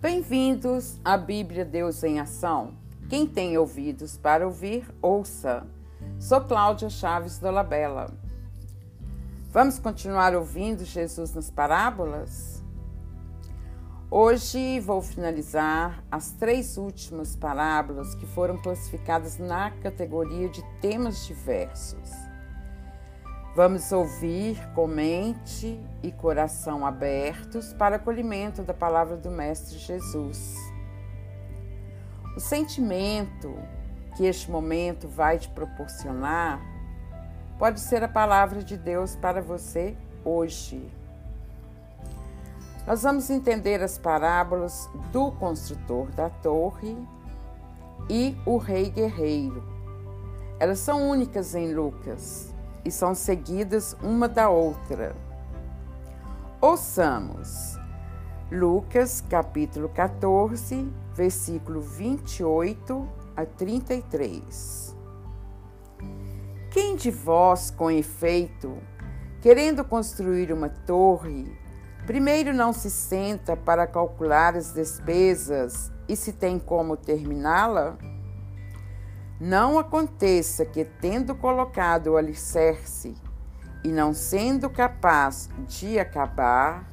Bem-vindos à Bíblia Deus em Ação. Quem tem ouvidos para ouvir, ouça. Sou Cláudia Chaves da Labela. Vamos continuar ouvindo Jesus nas parábolas? Hoje vou finalizar as três últimas parábolas que foram classificadas na categoria de temas diversos. Vamos ouvir com mente e coração abertos para acolhimento da palavra do Mestre Jesus. O sentimento que este momento vai te proporcionar pode ser a palavra de Deus para você hoje. Nós vamos entender as parábolas do construtor da torre e o rei guerreiro. Elas são únicas em Lucas e são seguidas uma da outra. Ouçamos Lucas capítulo 14, versículo 28 a 33. Quem de vós, com efeito, querendo construir uma torre, primeiro não se senta para calcular as despesas e se tem como terminá-la? Não aconteça que, tendo colocado o alicerce e não sendo capaz de acabar,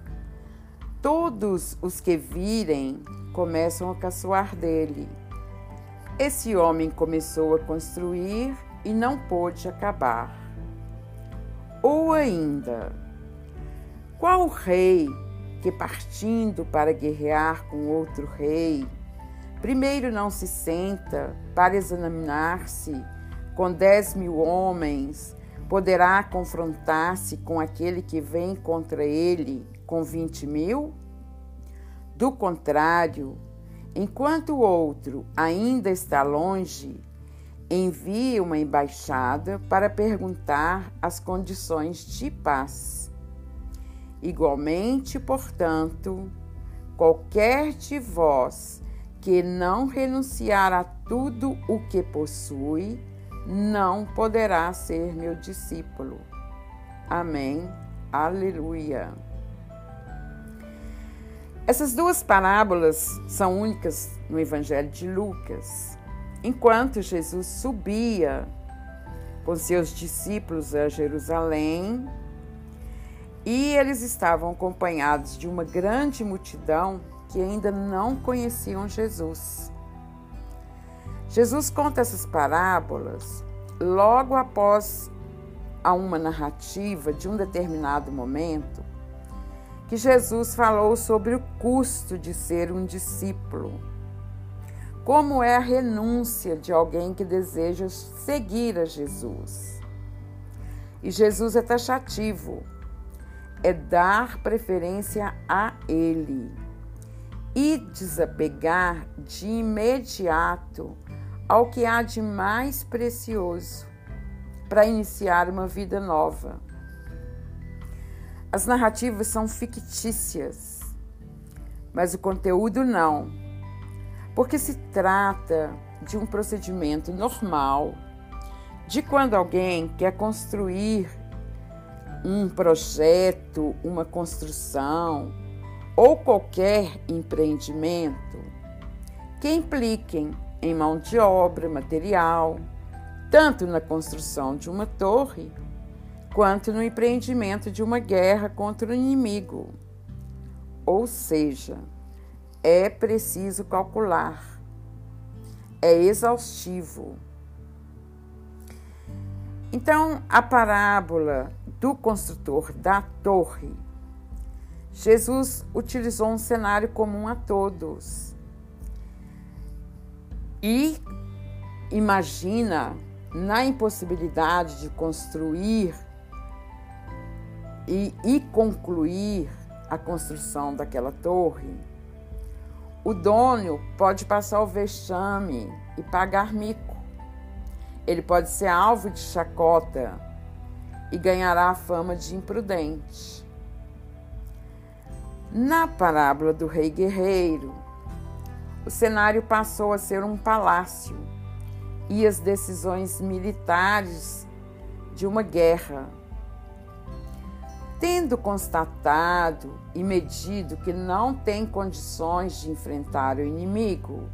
todos os que virem começam a caçoar dele. Esse homem começou a construir e não pôde acabar. Ou ainda, qual rei que partindo para guerrear com outro rei Primeiro não se senta para examinar-se com dez mil homens, poderá confrontar-se com aquele que vem contra ele com vinte mil? Do contrário, enquanto o outro ainda está longe, envie uma embaixada para perguntar as condições de paz. Igualmente, portanto, qualquer de vós que não renunciar a tudo o que possui, não poderá ser meu discípulo. Amém. Aleluia. Essas duas parábolas são únicas no Evangelho de Lucas. Enquanto Jesus subia com seus discípulos a Jerusalém, e eles estavam acompanhados de uma grande multidão que ainda não conheciam Jesus. Jesus conta essas parábolas logo após a uma narrativa de um determinado momento que Jesus falou sobre o custo de ser um discípulo. Como é a renúncia de alguém que deseja seguir a Jesus. E Jesus é taxativo, é dar preferência a Ele e desapegar de imediato ao que há de mais precioso para iniciar uma vida nova. As narrativas são fictícias, mas o conteúdo não, porque se trata de um procedimento normal de quando alguém quer construir um projeto, uma construção, ou qualquer empreendimento que impliquem em mão de obra, material, tanto na construção de uma torre quanto no empreendimento de uma guerra contra o inimigo. Ou seja, é preciso calcular, é exaustivo. Então, a parábola do construtor da torre Jesus utilizou um cenário comum a todos. E imagina na impossibilidade de construir e, e concluir a construção daquela torre, o dono pode passar o vexame e pagar mico. Ele pode ser alvo de chacota e ganhará a fama de imprudente. Na parábola do rei guerreiro, o cenário passou a ser um palácio e as decisões militares de uma guerra. Tendo constatado e medido que não tem condições de enfrentar o inimigo,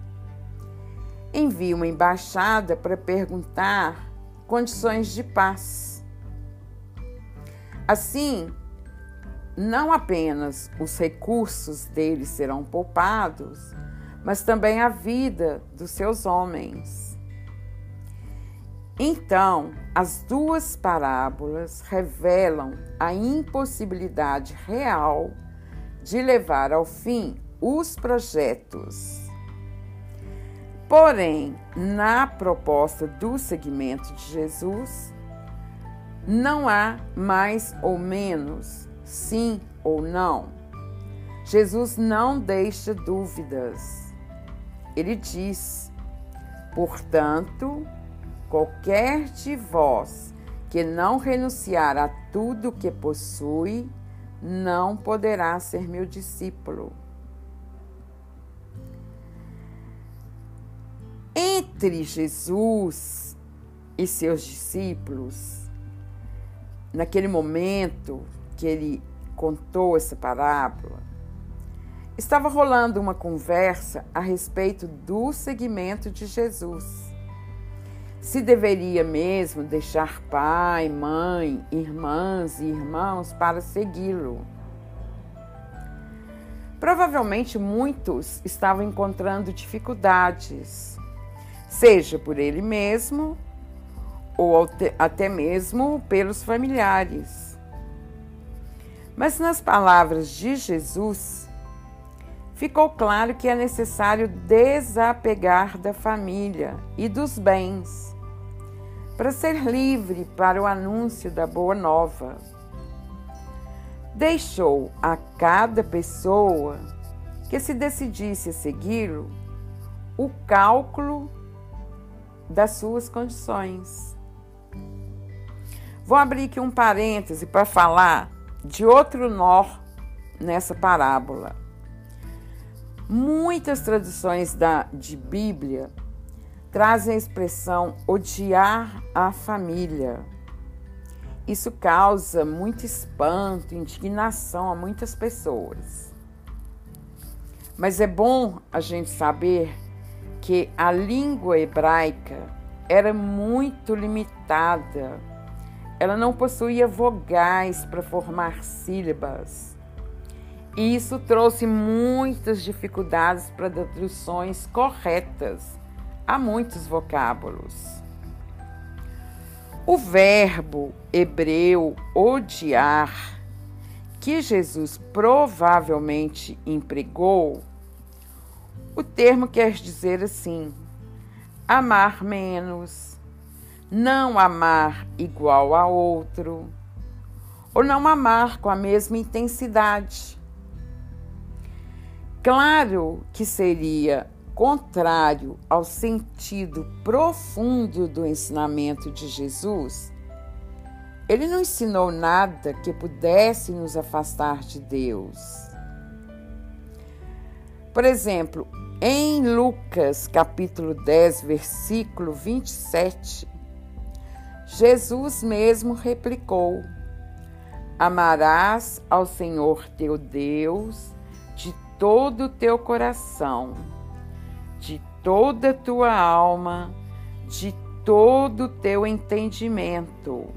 envia uma embaixada para perguntar condições de paz. Assim, não apenas os recursos deles serão poupados, mas também a vida dos seus homens. Então, as duas parábolas revelam a impossibilidade real de levar ao fim os projetos. Porém, na proposta do segmento de Jesus, não há mais ou menos, sim ou não. Jesus não deixa dúvidas. Ele diz: portanto, Qualquer de vós que não renunciar a tudo que possui, não poderá ser meu discípulo. Entre Jesus e seus discípulos, naquele momento que ele contou essa parábola, estava rolando uma conversa a respeito do seguimento de Jesus se deveria mesmo deixar pai, mãe, irmãs e irmãos para segui-lo. Provavelmente muitos estavam encontrando dificuldades, seja por ele mesmo ou até mesmo pelos familiares. Mas nas palavras de Jesus, ficou claro que é necessário desapegar da família e dos bens para ser livre para o anúncio da boa nova. Deixou a cada pessoa que se decidisse a segui-lo o cálculo das suas condições. Vou abrir aqui um parêntese para falar de outro nó nessa parábola. Muitas traduções da, de Bíblia trazem a expressão odiar a família. Isso causa muito espanto, indignação a muitas pessoas. Mas é bom a gente saber que a língua hebraica era muito limitada. Ela não possuía vogais para formar sílabas. E isso trouxe muitas dificuldades para traduções corretas há muitos vocábulos. O verbo hebreu odiar, que Jesus provavelmente empregou, o termo quer dizer assim: amar menos, não amar igual a outro, ou não amar com a mesma intensidade. Claro que seria contrário ao sentido profundo do ensinamento de Jesus, ele não ensinou nada que pudesse nos afastar de Deus. Por exemplo, em Lucas capítulo 10, versículo 27, Jesus mesmo replicou: Amarás ao Senhor teu Deus de todo o teu coração de toda a tua alma, de todo o teu entendimento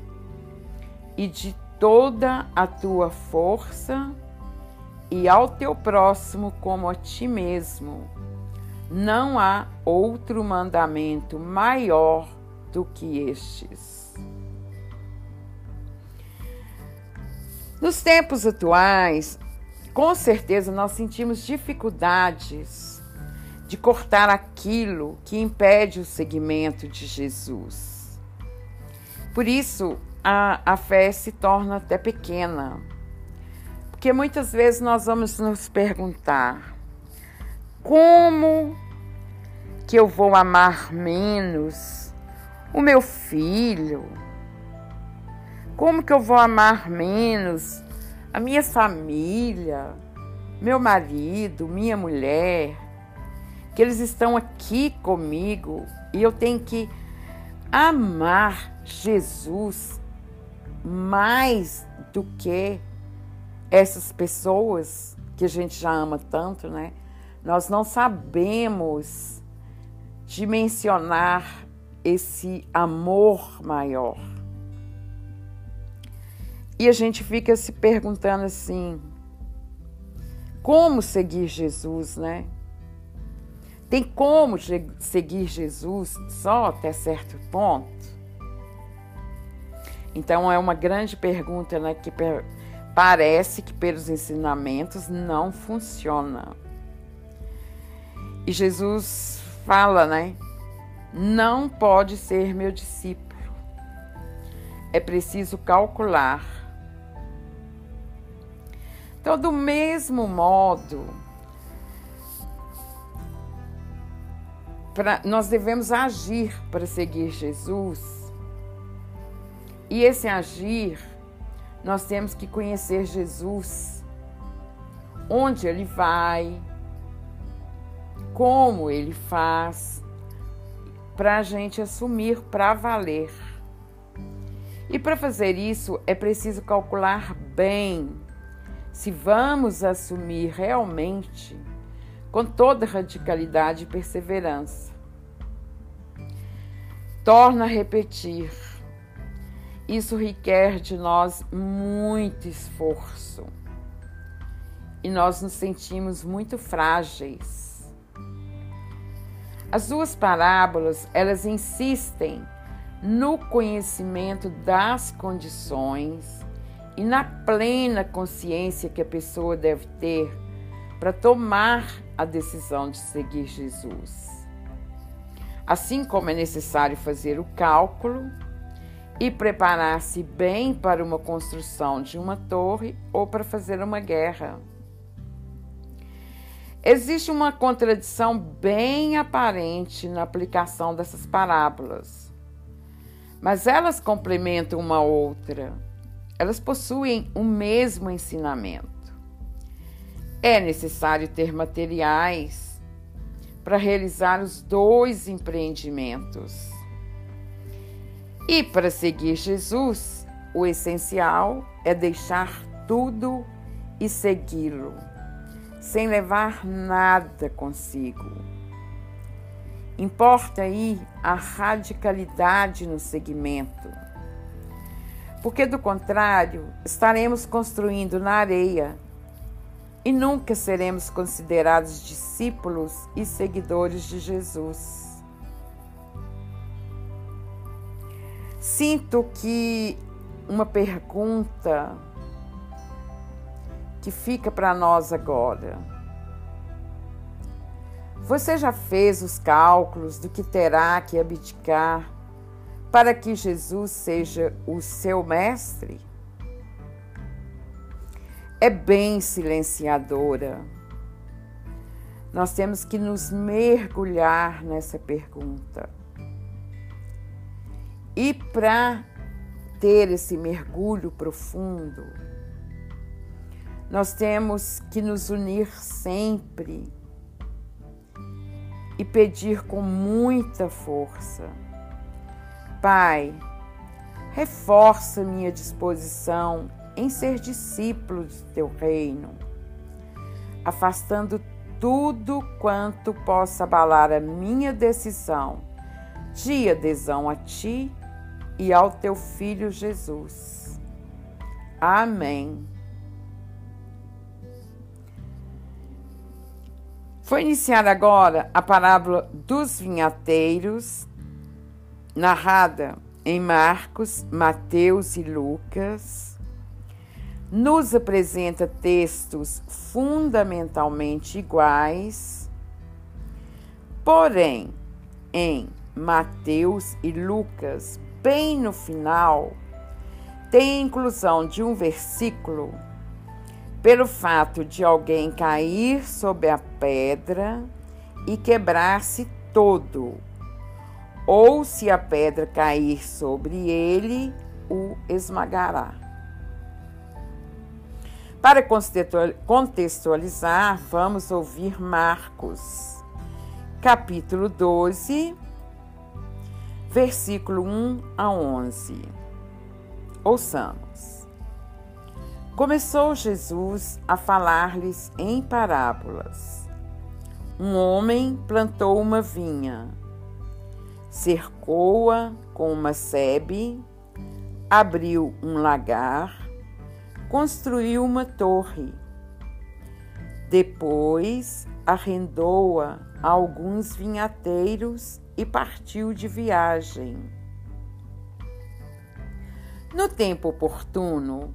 e de toda a tua força e ao teu próximo como a ti mesmo. Não há outro mandamento maior do que estes. Nos tempos atuais, com certeza nós sentimos dificuldades de cortar aquilo que impede o seguimento de Jesus. Por isso, a, a fé se torna até pequena. Porque muitas vezes nós vamos nos perguntar: como que eu vou amar menos o meu filho? Como que eu vou amar menos a minha família, meu marido, minha mulher? que eles estão aqui comigo e eu tenho que amar Jesus mais do que essas pessoas que a gente já ama tanto, né? Nós não sabemos dimensionar esse amor maior. E a gente fica se perguntando assim: como seguir Jesus, né? Tem como seguir Jesus só até certo ponto? Então é uma grande pergunta, né? Que parece que pelos ensinamentos não funciona. E Jesus fala, né? Não pode ser meu discípulo. É preciso calcular então, do mesmo modo, pra, nós devemos agir para seguir Jesus. E esse agir, nós temos que conhecer Jesus, onde ele vai, como ele faz, para a gente assumir para valer. E para fazer isso é preciso calcular bem se vamos assumir realmente com toda radicalidade e perseverança. Torna a repetir. Isso requer de nós muito esforço. E nós nos sentimos muito frágeis. As duas parábolas, elas insistem no conhecimento das condições e na plena consciência que a pessoa deve ter para tomar a decisão de seguir Jesus. Assim como é necessário fazer o cálculo e preparar-se bem para uma construção de uma torre ou para fazer uma guerra. Existe uma contradição bem aparente na aplicação dessas parábolas, mas elas complementam uma outra elas possuem o mesmo ensinamento. É necessário ter materiais para realizar os dois empreendimentos. E para seguir Jesus, o essencial é deixar tudo e segui-lo, sem levar nada consigo. Importa aí a radicalidade no segmento porque do contrário, estaremos construindo na areia e nunca seremos considerados discípulos e seguidores de Jesus. Sinto que uma pergunta que fica para nós agora. Você já fez os cálculos do que terá que abdicar para que Jesus seja o seu mestre? É bem silenciadora. Nós temos que nos mergulhar nessa pergunta. E para ter esse mergulho profundo, nós temos que nos unir sempre e pedir com muita força Pai, reforça minha disposição em ser discípulo de teu reino, afastando tudo quanto possa abalar a minha decisão de adesão a ti e ao teu filho Jesus. Amém. Foi iniciada agora a parábola dos vinhateiros narrada em Marcos, Mateus e Lucas, nos apresenta textos fundamentalmente iguais, porém, em Mateus e Lucas, bem no final, tem a inclusão de um versículo. Pelo fato de alguém cair sobre a pedra e quebrar-se todo ou se a pedra cair sobre ele, o esmagará. Para contextualizar, vamos ouvir Marcos, capítulo 12, versículo 1 a 11. Ouçamos. Começou Jesus a falar-lhes em parábolas. Um homem plantou uma vinha, cercou-a com uma sebe, abriu um lagar, construiu uma torre. Depois arrendou-a a alguns vinhateiros e partiu de viagem. No tempo oportuno,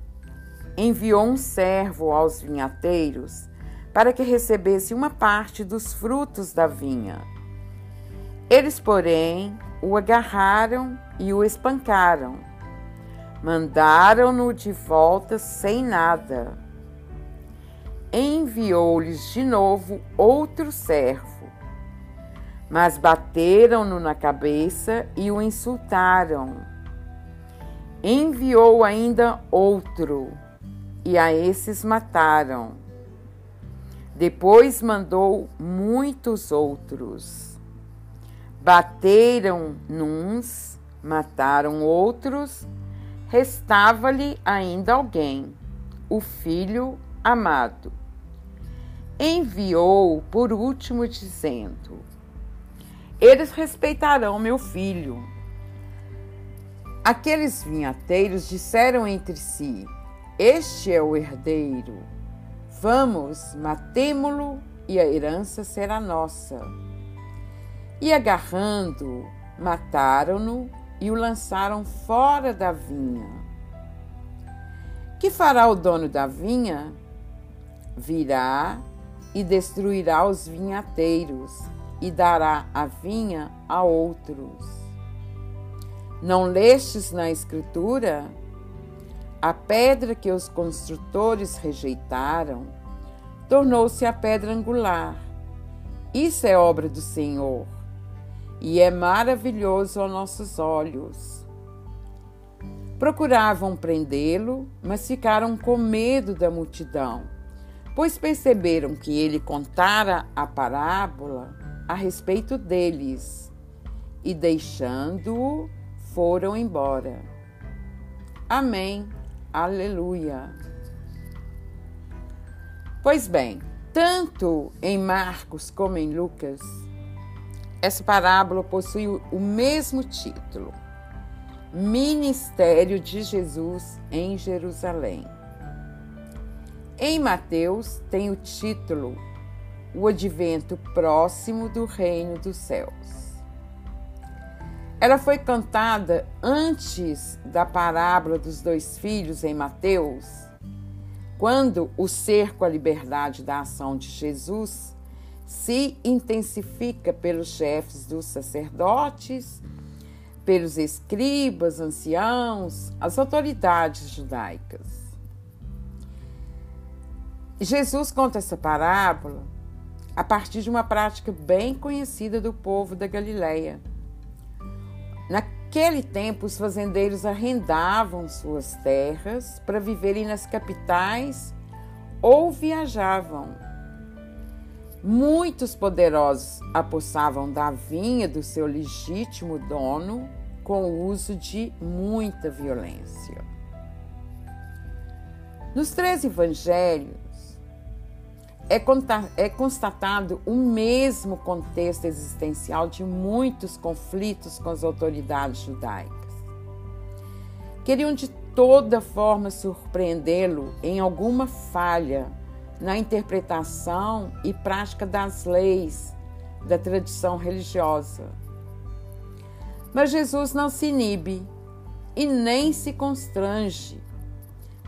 enviou um servo aos vinhateiros para que recebesse uma parte dos frutos da vinha. Eles, porém, o agarraram e o espancaram. Mandaram-no de volta sem nada. Enviou-lhes de novo outro servo, mas bateram-no na cabeça e o insultaram. Enviou ainda outro e a esses mataram. Depois mandou muitos outros. Bateram nuns, mataram outros, restava-lhe ainda alguém, o filho amado. Enviou por último, dizendo: Eles respeitarão meu filho. Aqueles vinhateiros disseram entre si: este é o herdeiro. Vamos, matemo-lo e a herança será nossa. E agarrando, mataram-no e o lançaram fora da vinha. Que fará o dono da vinha? Virá e destruirá os vinhateiros e dará a vinha a outros. Não lestes na Escritura? A pedra que os construtores rejeitaram tornou-se a pedra angular. Isso é obra do Senhor e é maravilhoso aos nossos olhos. Procuravam prendê-lo, mas ficaram com medo da multidão, pois perceberam que ele contara a parábola a respeito deles e, deixando-o, foram embora. Amém. Aleluia. Pois bem, tanto em Marcos como em Lucas, essa parábola possui o mesmo título: Ministério de Jesus em Jerusalém. Em Mateus tem o título O Advento Próximo do Reino dos Céus. Ela foi cantada antes da parábola dos dois filhos em Mateus, quando o cerco à liberdade da ação de Jesus se intensifica pelos chefes dos sacerdotes, pelos escribas, anciãos, as autoridades judaicas. Jesus conta essa parábola a partir de uma prática bem conhecida do povo da Galileia Naquele tempo, os fazendeiros arrendavam suas terras para viverem nas capitais ou viajavam. Muitos poderosos apossavam da vinha do seu legítimo dono com o uso de muita violência. Nos três evangelhos, é, é constatado o mesmo contexto existencial de muitos conflitos com as autoridades judaicas. Queriam de toda forma surpreendê-lo em alguma falha na interpretação e prática das leis da tradição religiosa. Mas Jesus não se inibe e nem se constrange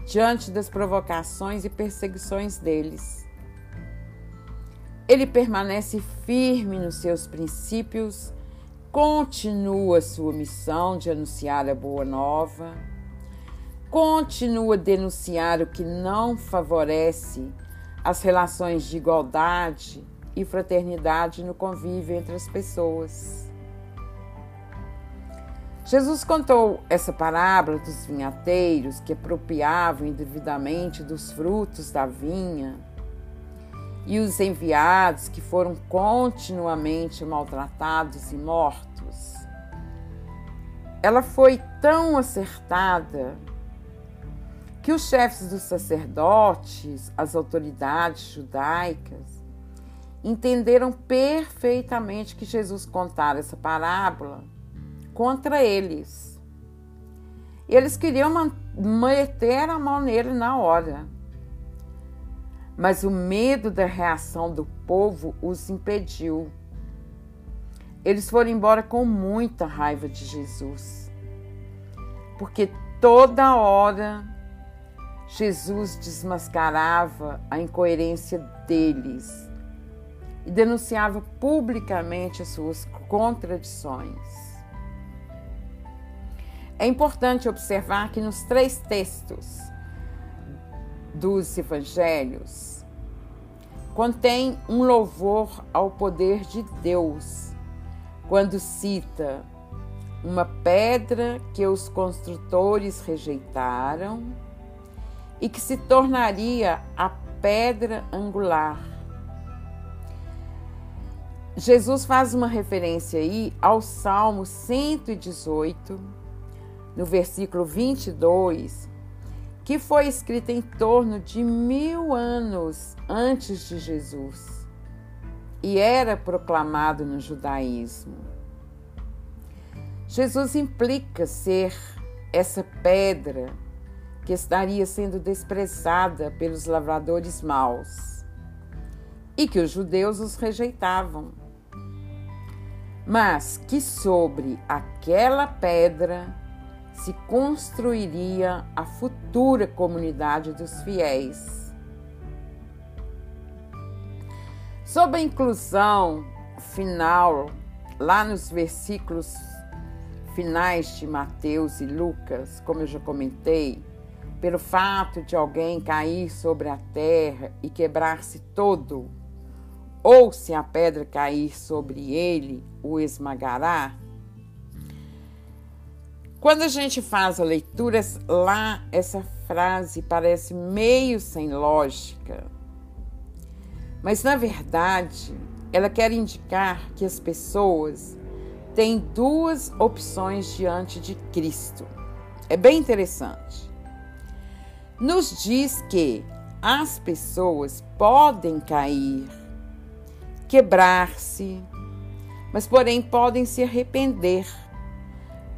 diante das provocações e perseguições deles. Ele permanece firme nos seus princípios, continua sua missão de anunciar a boa nova, continua a denunciar o que não favorece as relações de igualdade e fraternidade no convívio entre as pessoas. Jesus contou essa parábola dos vinhateiros que apropriavam indevidamente dos frutos da vinha e os enviados que foram continuamente maltratados e mortos. Ela foi tão acertada que os chefes dos sacerdotes, as autoridades judaicas, entenderam perfeitamente que Jesus contara essa parábola contra eles. Eles queriam meter a mão nele na hora. Mas o medo da reação do povo os impediu. Eles foram embora com muita raiva de Jesus. Porque toda hora Jesus desmascarava a incoerência deles e denunciava publicamente as suas contradições. É importante observar que nos três textos dos evangelhos contém um louvor ao poder de Deus, quando cita uma pedra que os construtores rejeitaram e que se tornaria a pedra angular. Jesus faz uma referência aí ao Salmo 118, no versículo 22, que foi escrito em torno de mil anos antes de Jesus e era proclamado no judaísmo. Jesus implica ser essa pedra que estaria sendo desprezada pelos lavradores maus e que os judeus os rejeitavam. Mas que sobre aquela pedra se construiria a futura comunidade dos fiéis. Sobre a inclusão final, lá nos versículos finais de Mateus e Lucas, como eu já comentei, pelo fato de alguém cair sobre a terra e quebrar-se todo, ou se a pedra cair sobre ele, o esmagará. Quando a gente faz a leitura lá, essa frase parece meio sem lógica. Mas na verdade, ela quer indicar que as pessoas têm duas opções diante de Cristo. É bem interessante nos diz que as pessoas podem cair, quebrar-se, mas porém podem se arrepender,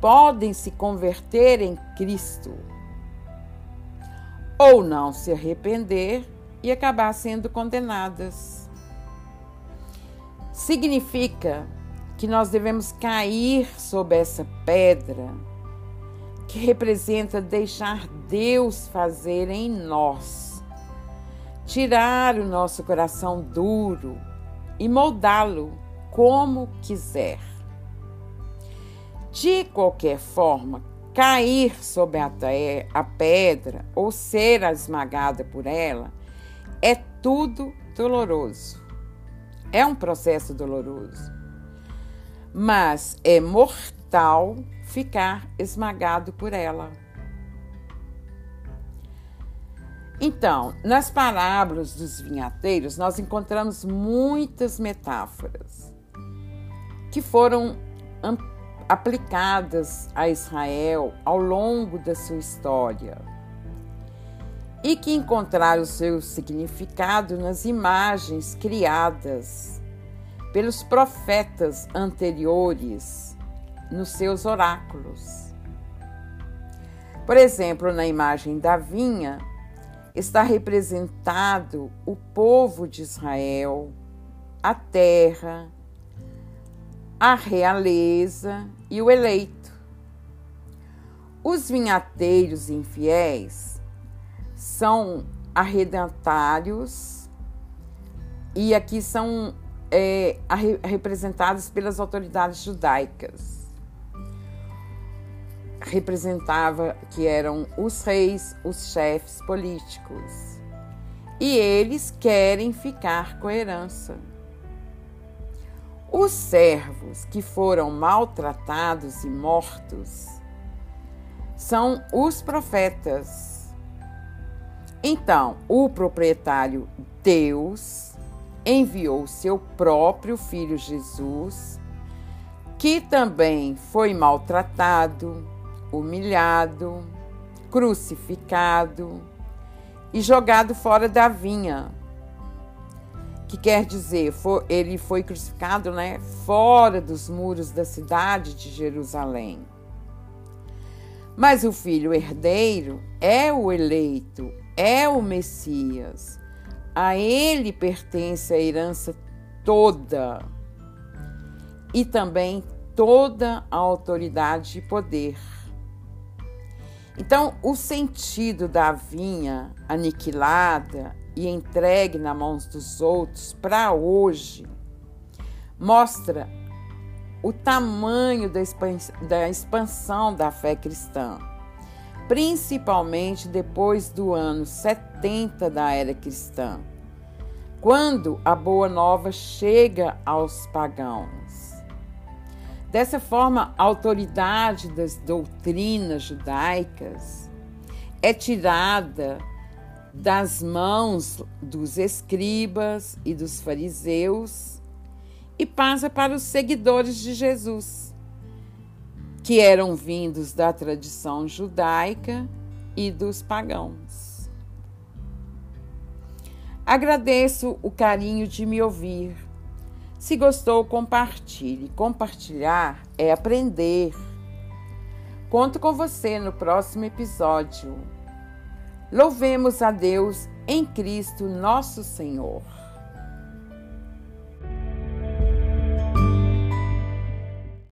podem se converter em Cristo, ou não se arrepender e acabar sendo condenadas. Significa que nós devemos cair sob essa pedra que representa deixar Deus fazer em nós, tirar o nosso coração duro e moldá-lo como quiser. De qualquer forma, cair sobre a, a pedra ou ser esmagada por ela é tudo doloroso. É um processo doloroso, mas é mortal ficar esmagado por ela. Então, nas parábolas dos vinhateiros, nós encontramos muitas metáforas que foram aplicadas a Israel ao longo da sua história e que encontraram seu significado nas imagens criadas pelos profetas anteriores nos seus oráculos. Por exemplo, na imagem da vinha está representado o povo de Israel, a terra, a realeza e o eleito. Os vinhateiros infiéis são arredentários e aqui são é, representados pelas autoridades judaicas representava que eram os reis, os chefes políticos. E eles querem ficar com a herança. Os servos que foram maltratados e mortos são os profetas. Então, o proprietário Deus enviou seu próprio filho Jesus, que também foi maltratado, humilhado, crucificado e jogado fora da vinha. Que quer dizer, ele foi crucificado né, fora dos muros da cidade de Jerusalém. Mas o filho herdeiro é o eleito, é o Messias. A ele pertence a herança toda e também toda a autoridade e poder. Então, o sentido da vinha aniquilada e entregue nas mãos dos outros para hoje mostra o tamanho da expansão da fé cristã, principalmente depois do ano 70 da era cristã, quando a boa nova chega aos pagãos. Dessa forma, a autoridade das doutrinas judaicas é tirada das mãos dos escribas e dos fariseus e passa para os seguidores de Jesus, que eram vindos da tradição judaica e dos pagãos. Agradeço o carinho de me ouvir se gostou, compartilhe. Compartilhar é aprender. Conto com você no próximo episódio. Louvemos a Deus em Cristo, nosso Senhor.